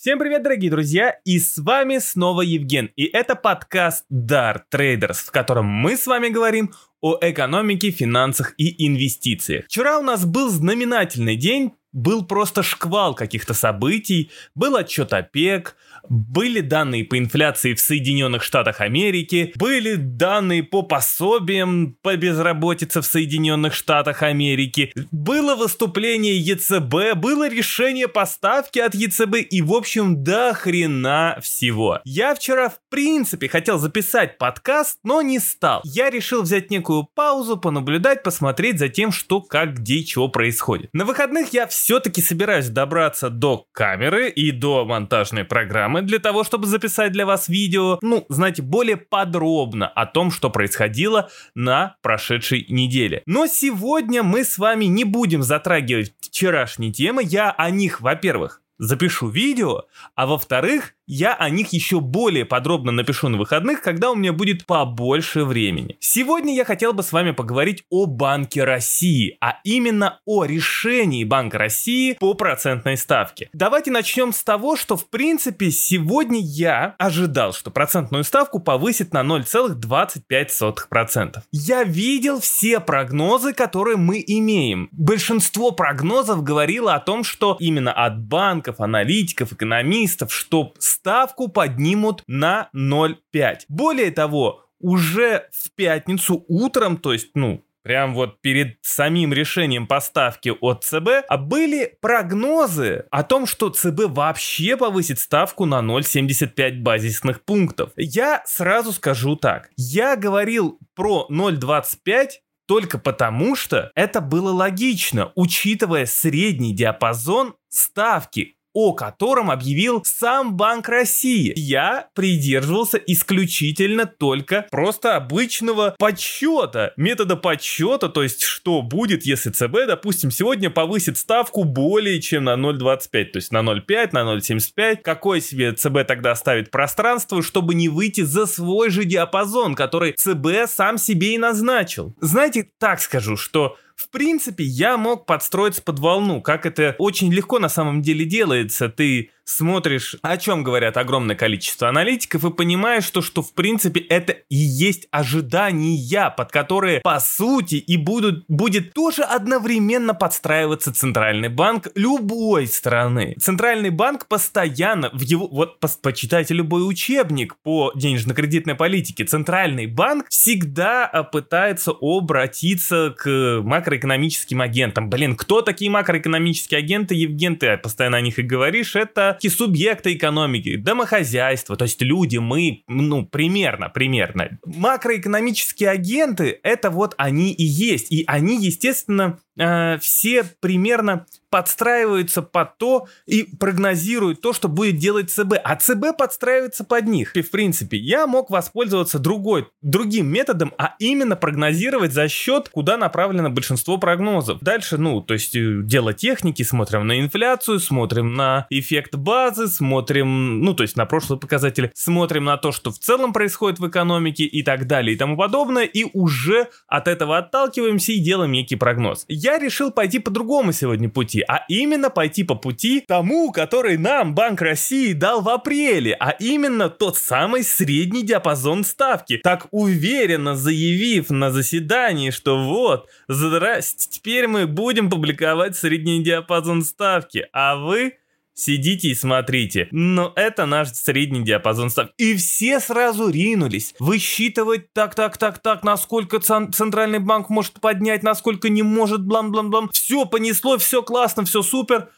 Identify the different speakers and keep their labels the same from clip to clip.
Speaker 1: Всем привет, дорогие друзья, и с вами снова Евген, и это подкаст Дар Трейдерс, в котором мы с вами говорим о экономике, финансах и инвестициях. Вчера у нас был знаменательный день, был просто шквал каких-то событий, был отчет ОПЕК, были данные по инфляции в Соединенных Штатах Америки, были данные по пособиям по безработице в Соединенных Штатах Америки, было выступление ЕЦБ, было решение поставки от ЕЦБ и, в общем, до хрена всего. Я вчера, в принципе, хотел записать подкаст, но не стал. Я решил взять некую паузу, понаблюдать, посмотреть за тем, что, как, где, чего происходит. На выходных я все-таки собираюсь добраться до камеры и до монтажной программы, для того, чтобы записать для вас видео, ну, знаете, более подробно о том, что происходило на прошедшей неделе. Но сегодня мы с вами не будем затрагивать вчерашние темы, я о них, во-первых, запишу видео, а во-вторых, я о них еще более подробно напишу на выходных, когда у меня будет побольше времени. Сегодня я хотел бы с вами поговорить о Банке России, а именно о решении Банка России по процентной ставке. Давайте начнем с того, что в принципе сегодня я ожидал, что процентную ставку повысит на 0,25%. Я видел все прогнозы, которые мы имеем. Большинство прогнозов говорило о том, что именно от банков, аналитиков, экономистов, что ставку поднимут на 0,5. Более того, уже в пятницу утром, то есть, ну, прям вот перед самим решением поставки от ЦБ, а были прогнозы о том, что ЦБ вообще повысит ставку на 0,75 базисных пунктов. Я сразу скажу так. Я говорил про 0,25 только потому, что это было логично, учитывая средний диапазон ставки о котором объявил сам Банк России. Я придерживался исключительно только просто обычного подсчета, метода подсчета, то есть что будет, если ЦБ, допустим, сегодня повысит ставку более чем на 0,25, то есть на 0,5, на 0,75, какое себе ЦБ тогда оставит пространство, чтобы не выйти за свой же диапазон, который ЦБ сам себе и назначил. Знаете, так скажу, что в принципе, я мог подстроиться под волну, как это очень легко на самом деле делается. Ты смотришь, о чем говорят огромное количество аналитиков, и понимаешь, что, что в принципе это и есть ожидания, под которые по сути и будут, будет тоже одновременно подстраиваться Центральный банк любой страны. Центральный банк постоянно в его, вот по, почитайте любой учебник по денежно-кредитной политике, Центральный банк всегда а, пытается обратиться к макроэкономическим агентам. Блин, кто такие макроэкономические агенты, Евген, ты постоянно о них и говоришь, это все субъекты экономики, домохозяйство, то есть люди, мы, ну, примерно, примерно. Макроэкономические агенты, это вот они и есть. И они, естественно, э, все примерно подстраиваются под то и прогнозируют то, что будет делать ЦБ, а ЦБ подстраивается под них. И в принципе, я мог воспользоваться другой, другим методом, а именно прогнозировать за счет, куда направлено большинство прогнозов. Дальше, ну, то есть э, дело техники, смотрим на инфляцию, смотрим на эффект базы, смотрим, ну, то есть на прошлые показатели, смотрим на то, что в целом происходит в экономике и так далее и тому подобное, и уже от этого отталкиваемся и делаем некий прогноз. Я я решил пойти по другому сегодня пути, а именно пойти по пути тому, который нам Банк России дал в апреле, а именно тот самый средний диапазон ставки, так уверенно заявив на заседании, что вот, здрасте, теперь мы будем публиковать средний диапазон ставки, а вы Сидите и смотрите. Но это наш средний диапазон ставки. И все сразу ринулись высчитывать так, так, так, так, насколько центральный банк может поднять, насколько не может, блам-блам-блам. Все понесло, все классно, все супер.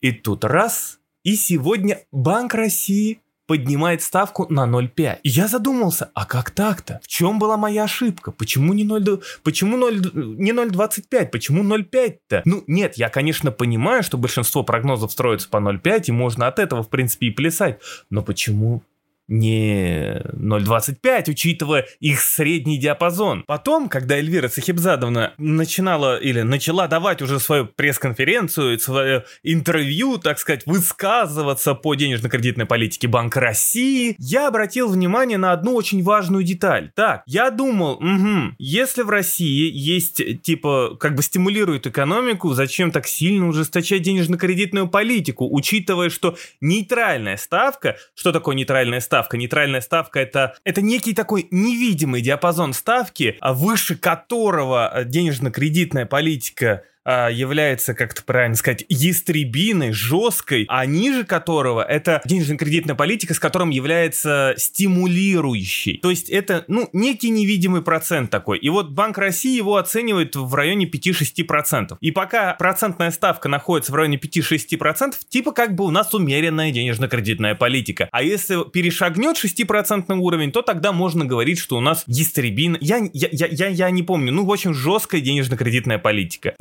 Speaker 1: И тут раз, и сегодня Банк России поднимает ставку на 0,5. И я задумался, а как так-то? В чем была моя ошибка? Почему не 0, почему 0, не 0,25? Почему 0,5-то? Ну, нет, я, конечно, понимаю, что большинство прогнозов строится по 0,5, и можно от этого, в принципе, и плясать. Но почему не 0,25, учитывая их средний диапазон. Потом, когда Эльвира Сахибзадовна начинала или начала давать уже свою пресс-конференцию, свое интервью, так сказать, высказываться по денежно-кредитной политике Банка России, я обратил внимание на одну очень важную деталь. Так, я думал, угу, если в России есть, типа, как бы стимулирует экономику, зачем так сильно ужесточать денежно-кредитную политику, учитывая, что нейтральная ставка, что такое нейтральная ставка? Нейтральная ставка это, это некий такой невидимый диапазон ставки, а выше которого денежно-кредитная политика а, является, как то правильно сказать, ястребиной, жесткой, а ниже которого это денежно-кредитная политика, с которым является стимулирующей. То есть это, ну, некий невидимый процент такой. И вот Банк России его оценивает в районе 5-6%. И пока процентная ставка находится в районе 5-6%, типа как бы у нас умеренная денежно-кредитная политика. А если перешагнет 6% уровень, то тогда можно говорить, что у нас ястребина... Я, я, я, я, я не помню, ну, в общем, жесткая денежно-кредитная политика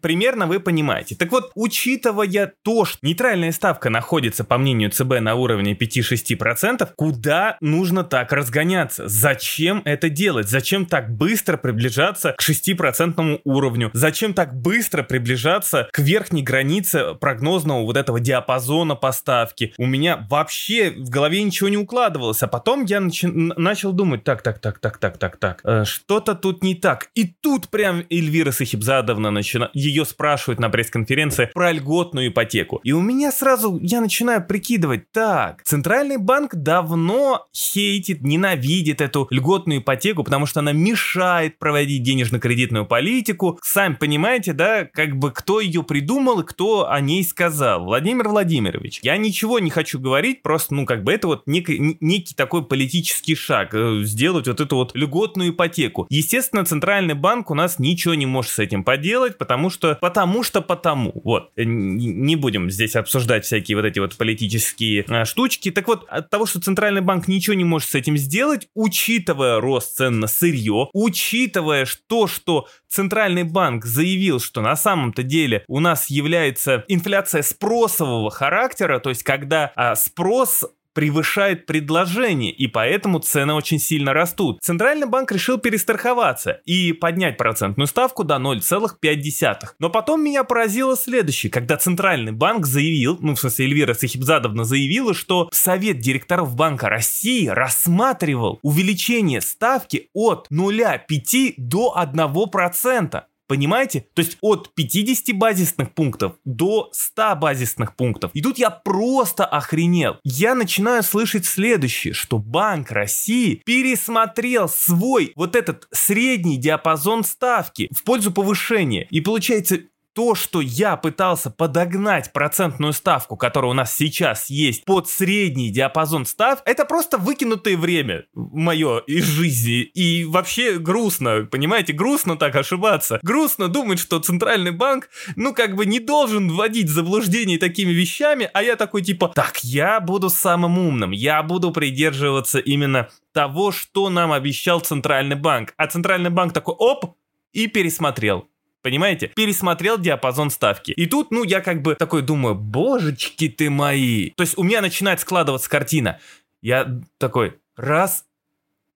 Speaker 1: примерно вы понимаете. Так вот, учитывая то, что нейтральная ставка находится, по мнению ЦБ, на уровне 5-6%, куда нужно так разгоняться? Зачем это делать? Зачем так быстро приближаться к 6% уровню? Зачем так быстро приближаться к верхней границе прогнозного вот этого диапазона поставки? У меня вообще в голове ничего не укладывалось, а потом я нач... начал думать, так, так, так, так, так, так, так, э, что-то тут не так. И тут прям Эльвира Сахибзадовна начинает ее спрашивают на пресс-конференции про льготную ипотеку. И у меня сразу, я начинаю прикидывать, так, Центральный банк давно хейтит, ненавидит эту льготную ипотеку, потому что она мешает проводить денежно-кредитную политику. Сами понимаете, да, как бы кто ее придумал и кто о ней сказал. Владимир Владимирович. Я ничего не хочу говорить, просто, ну, как бы это вот некий, некий такой политический шаг, э, сделать вот эту вот льготную ипотеку. Естественно, Центральный банк у нас ничего не может с этим поделать, потому что, потому что, потому. Вот. Э, не будем здесь обсуждать всякие вот эти вот политические а, штучки. Так вот, от того, что Центральный банк ничего не может с этим сделать, учитывая рост цен на сырье, учитывая то, что Центральный банк заявил, что на самом-то деле у нас является инфляция спросового характера, то есть когда а, спрос превышает предложение, и поэтому цены очень сильно растут. Центральный банк решил перестраховаться и поднять процентную ставку до 0,5. Но потом меня поразило следующее, когда Центральный банк заявил, ну в смысле Эльвира Сахибзадовна заявила, что Совет директоров Банка России рассматривал увеличение ставки от 0,5 до 1%. Понимаете? То есть от 50 базисных пунктов до 100 базисных пунктов. И тут я просто охренел. Я начинаю слышать следующее, что Банк России пересмотрел свой вот этот средний диапазон ставки в пользу повышения. И получается, то, что я пытался подогнать процентную ставку, которая у нас сейчас есть, под средний диапазон став, это просто выкинутое время мое из жизни. И вообще грустно, понимаете, грустно так ошибаться. Грустно думать, что Центральный банк, ну, как бы не должен вводить в заблуждение такими вещами, а я такой типа, так, я буду самым умным, я буду придерживаться именно того, что нам обещал Центральный банк. А Центральный банк такой, оп, и пересмотрел. Понимаете? Пересмотрел диапазон ставки. И тут, ну, я как бы такой думаю, божечки ты мои. То есть у меня начинает складываться картина. Я такой, раз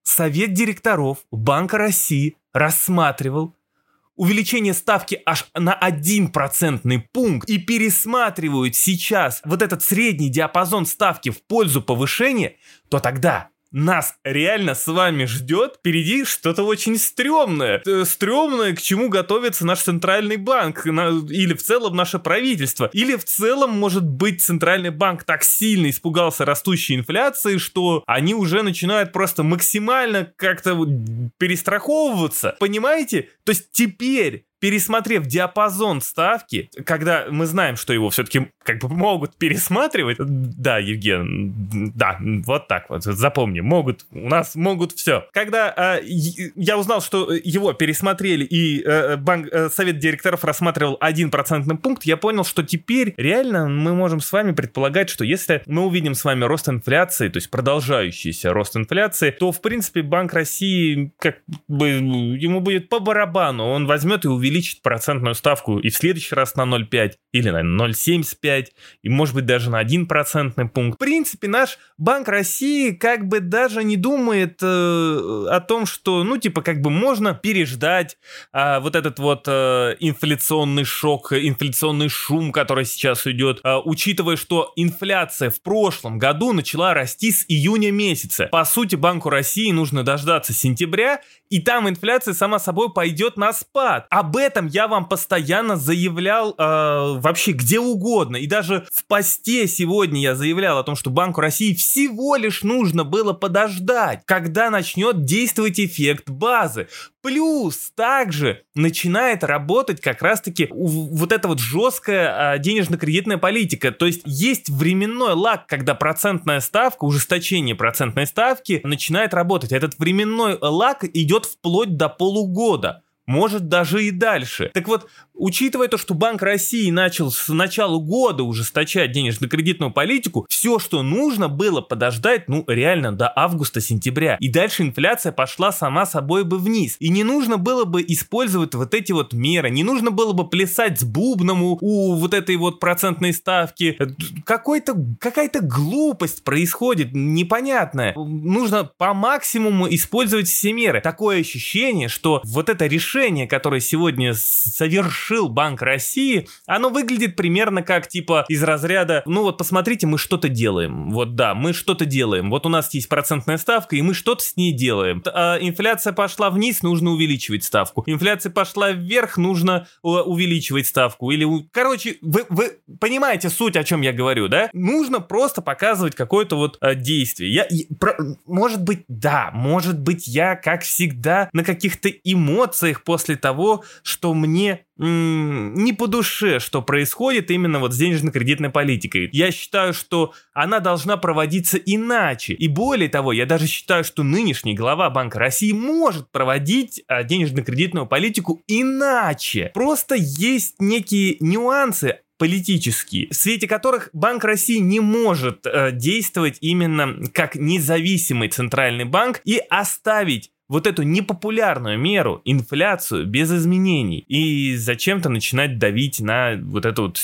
Speaker 1: Совет директоров Банка России рассматривал увеличение ставки аж на 1 процентный пункт и пересматривают сейчас вот этот средний диапазон ставки в пользу повышения, то тогда нас реально с вами ждет впереди что-то очень стрёмное. Э, стрёмное, к чему готовится наш центральный банк, или в целом наше правительство. Или в целом, может быть, центральный банк так сильно испугался растущей инфляции, что они уже начинают просто максимально как-то перестраховываться. Понимаете? То есть теперь пересмотрев диапазон ставки, когда мы знаем, что его все-таки как бы могут пересматривать, да, Евген, да, вот так вот, запомни, могут, у нас могут все. Когда э, я узнал, что его пересмотрели и э, банк, э, совет директоров рассматривал один процентный пункт, я понял, что теперь реально мы можем с вами предполагать, что если мы увидим с вами рост инфляции, то есть продолжающийся рост инфляции, то в принципе Банк России как бы ему будет по барабану, он возьмет и увеличит увеличить процентную ставку и в следующий раз на 0,5 или на 0,75 и может быть даже на 1 процентный пункт. В принципе, наш Банк России как бы даже не думает э, о том, что, ну, типа, как бы можно переждать э, вот этот вот э, инфляционный шок, инфляционный шум, который сейчас идет, э, учитывая, что инфляция в прошлом году начала расти с июня месяца. По сути, Банку России нужно дождаться сентября, и там инфляция сама собой пойдет на спад. Об этом я вам постоянно заявлял э, вообще где угодно. И даже в посте сегодня я заявлял о том, что Банку России всего лишь нужно было подождать, когда начнет действовать эффект базы. Плюс также начинает работать как раз-таки вот эта вот жесткая а, денежно-кредитная политика. То есть есть временной лаг, когда процентная ставка, ужесточение процентной ставки начинает работать. Этот временной лаг идет вплоть до полугода может даже и дальше. Так вот, учитывая то, что Банк России начал с начала года ужесточать денежно-кредитную политику, все, что нужно было подождать, ну, реально, до августа-сентября. И дальше инфляция пошла сама собой бы вниз. И не нужно было бы использовать вот эти вот меры, не нужно было бы плясать с бубном у, вот этой вот процентной ставки. Какой-то, какая-то глупость происходит, непонятная. Нужно по максимуму использовать все меры. Такое ощущение, что вот это решение которое сегодня совершил Банк России, оно выглядит примерно как типа из разряда, ну вот посмотрите, мы что-то делаем. Вот да, мы что-то делаем. Вот у нас есть процентная ставка, и мы что-то с ней делаем. А инфляция пошла вниз, нужно увеличивать ставку. Инфляция пошла вверх, нужно увеличивать ставку. Или, короче, вы, вы понимаете суть, о чем я говорю, да? Нужно просто показывать какое-то вот а, действие. Я, я про, может быть, да, может быть, я, как всегда, на каких-то эмоциях после того, что мне не по душе, что происходит именно вот с денежно-кредитной политикой. Я считаю, что она должна проводиться иначе. И более того, я даже считаю, что нынешний глава Банка России может проводить а, денежно-кредитную политику иначе. Просто есть некие нюансы, политические, в свете которых Банк России не может э, действовать именно как независимый центральный банк и оставить вот эту непопулярную меру, инфляцию, без изменений. И зачем-то начинать давить на вот эту вот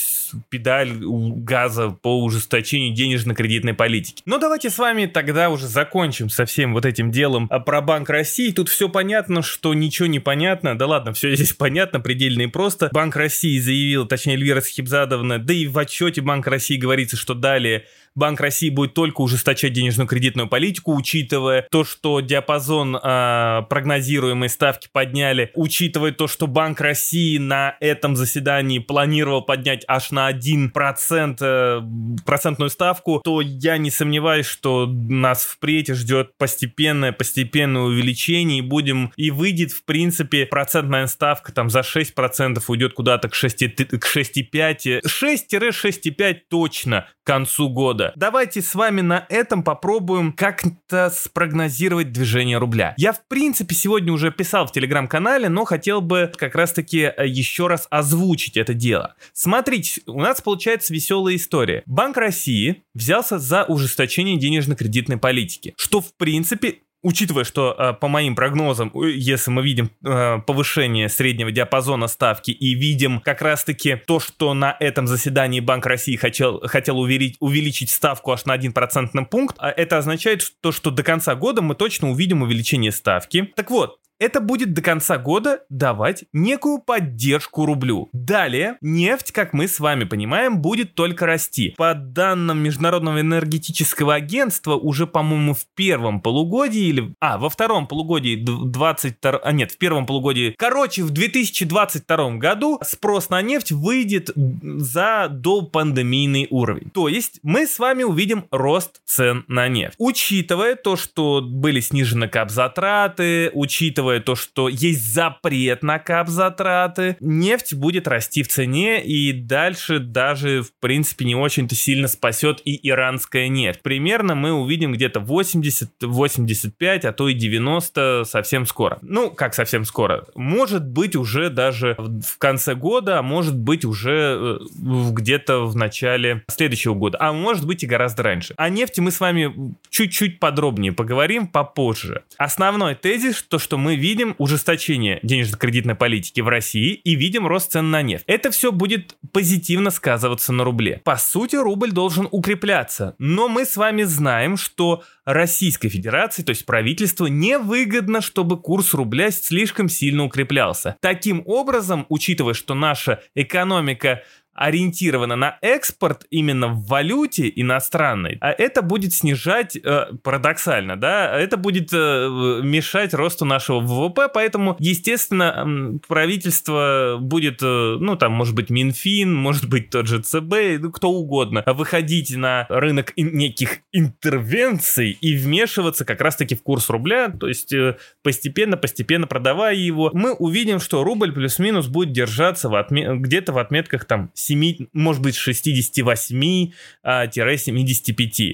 Speaker 1: педаль газа по ужесточению денежно-кредитной политики. Но давайте с вами тогда уже закончим со всем вот этим делом а про Банк России. Тут все понятно, что ничего не понятно. Да ладно, все здесь понятно, предельно и просто. Банк России заявил, точнее Эльвира Схибзадовна, да и в отчете Банк России говорится, что далее Банк России будет только ужесточать денежную кредитную политику, учитывая то, что диапазон э, прогнозируемой ставки подняли, учитывая то, что Банк России на этом заседании планировал поднять аж на 1% э, процентную ставку, то я не сомневаюсь, что нас впредь ждет постепенное, постепенное увеличение, и будем, и выйдет, в принципе, процентная ставка там за 6% уйдет куда-то к 6,5, к 6-6,5 точно к концу года года. Давайте с вами на этом попробуем как-то спрогнозировать движение рубля. Я, в принципе, сегодня уже писал в телеграм-канале, но хотел бы как раз-таки э, еще раз озвучить это дело. Смотрите, у нас получается веселая история. Банк России взялся за ужесточение денежно-кредитной политики, что, в принципе, учитывая, что э, по моим прогнозам, если мы видим э, повышение среднего диапазона ставки и видим как раз-таки то, что на этом заседании Банк России хотел, хотел увеличить, увеличить ставку аж на 1 процентный пункт, а это означает то, что до конца года мы точно увидим увеличение ставки. Так вот, это будет до конца года давать некую поддержку рублю. Далее, нефть, как мы с вами понимаем, будет только расти. По данным Международного энергетического агентства, уже, по-моему, в первом полугодии или... А, во втором полугодии 22... А, нет, в первом полугодии... Короче, в 2022 году спрос на нефть выйдет за допандемийный уровень. То есть, мы с вами увидим рост цен на нефть. Учитывая то, что были снижены капзатраты, учитывая учитывая то, что есть запрет на кап-затраты, нефть будет расти в цене и дальше даже, в принципе, не очень-то сильно спасет и иранская нефть. Примерно мы увидим где-то 80, 85, а то и 90 совсем скоро. Ну, как совсем скоро? Может быть уже даже в конце года, а может быть уже э, где-то в начале следующего года, а может быть и гораздо раньше. О нефти мы с вами чуть-чуть подробнее поговорим попозже. Основной тезис, то, что мы видим ужесточение денежно-кредитной политики в России и видим рост цен на нефть. Это все будет позитивно сказываться на рубле. По сути, рубль должен укрепляться, но мы с вами знаем, что Российской Федерации, то есть правительству, невыгодно, чтобы курс рубля слишком сильно укреплялся. Таким образом, учитывая, что наша экономика ориентирована на экспорт именно в валюте иностранной, а это будет снижать, э, парадоксально, да, это будет э, мешать росту нашего ВВП, поэтому, естественно, правительство будет, э, ну, там, может быть, Минфин, может быть, тот же ЦБ, ну, кто угодно, выходить на рынок неких интервенций и вмешиваться как раз-таки в курс рубля, то есть постепенно-постепенно продавая его, мы увидим, что рубль плюс-минус будет держаться в отме- где-то в отметках там 7, может быть, 68-75 а,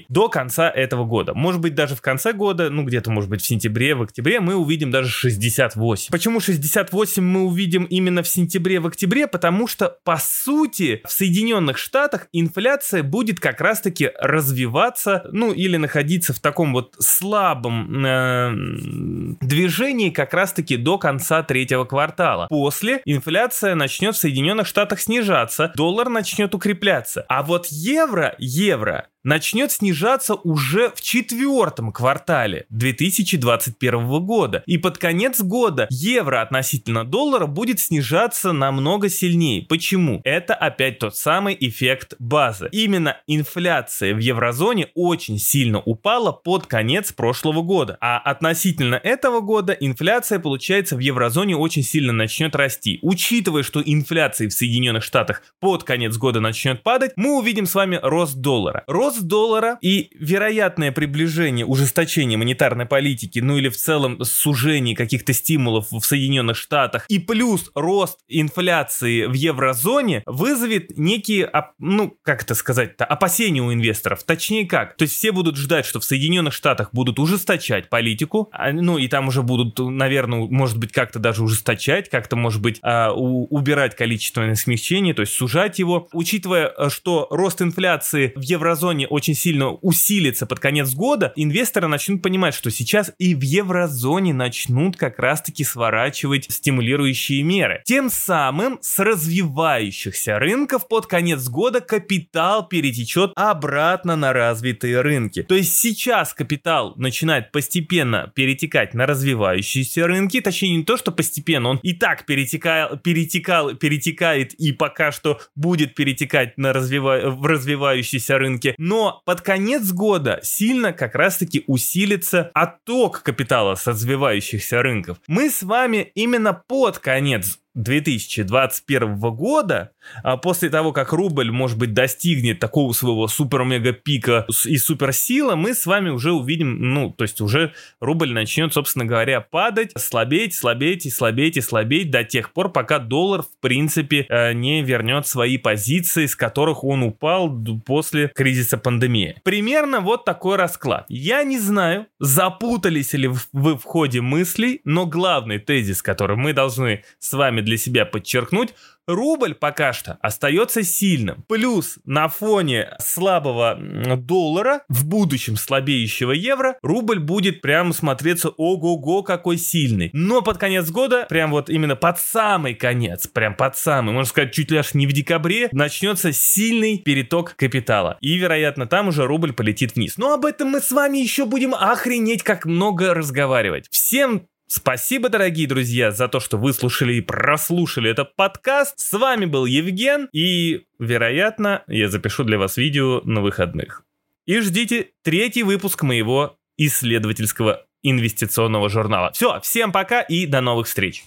Speaker 1: до конца этого года. Может быть, даже в конце года, ну, где-то, может быть, в сентябре, в октябре мы увидим даже 68. Почему 68 мы увидим именно в сентябре, в октябре? Потому что, по сути, в Соединенных Штатах инфляция будет как раз-таки развиваться, ну, или находиться в таком вот слабом э, движении как раз-таки до конца третьего квартала. После инфляция начнет в Соединенных Штатах снижаться, доллар начнет укрепляться. А вот евро, евро начнет снижаться уже в четвертом квартале 2021 года. И под конец года евро относительно доллара будет снижаться намного сильнее. Почему? Это опять тот самый эффект базы. Именно инфляция в еврозоне очень сильно упала под конец прошлого года. А относительно этого года инфляция, получается, в еврозоне очень сильно начнет расти. Учитывая, что инфляция в Соединенных Штатах под конец года начнет падать, мы увидим с вами рост доллара. Рост рост доллара и вероятное приближение, ужесточение монетарной политики, ну или в целом сужение каких-то стимулов в Соединенных Штатах, и плюс рост инфляции в еврозоне вызовет некие, ну, как это сказать-то, опасения у инвесторов. Точнее как, то есть все будут ждать, что в Соединенных Штатах будут ужесточать политику, а, ну и там уже будут, наверное, может быть, как-то даже ужесточать, как-то, может быть, а, убирать количественное смягчение, то есть сужать его. Учитывая, что рост инфляции в еврозоне еврозоне очень сильно усилится под конец года, инвесторы начнут понимать, что сейчас и в еврозоне начнут как раз-таки сворачивать стимулирующие меры. Тем самым с развивающихся рынков под конец года капитал перетечет обратно на развитые рынки. То есть сейчас капитал начинает постепенно перетекать на развивающиеся рынки, точнее не то, что постепенно, он и так перетекал, перетекал, перетекает и пока что будет перетекать на развива... в развивающиеся рынки, но под конец года сильно как раз-таки усилится отток капитала с развивающихся рынков. Мы с вами именно под конец 2021 года, а после того, как рубль, может быть, достигнет такого своего супер-мега-пика и суперсила, мы с вами уже увидим, ну, то есть уже рубль начнет, собственно говоря, падать, слабеть, слабеть и слабеть и слабеть до тех пор, пока доллар, в принципе, э, не вернет свои позиции, с которых он упал после кризиса пандемии. Примерно вот такой расклад. Я не знаю, запутались ли вы в ходе мыслей, но главный тезис, который мы должны с вами для себя подчеркнуть, рубль пока что остается сильным. Плюс на фоне слабого доллара, в будущем слабеющего евро, рубль будет прям смотреться ого-го какой сильный. Но под конец года, прям вот именно под самый конец, прям под самый, можно сказать, чуть ли аж не в декабре, начнется сильный переток капитала. И, вероятно, там уже рубль полетит вниз. Но об этом мы с вами еще будем охренеть как много разговаривать. Всем Спасибо, дорогие друзья, за то, что выслушали и прослушали этот подкаст. С вами был Евген, и, вероятно, я запишу для вас видео на выходных. И ждите третий выпуск моего исследовательского инвестиционного журнала. Все, всем пока и до новых встреч.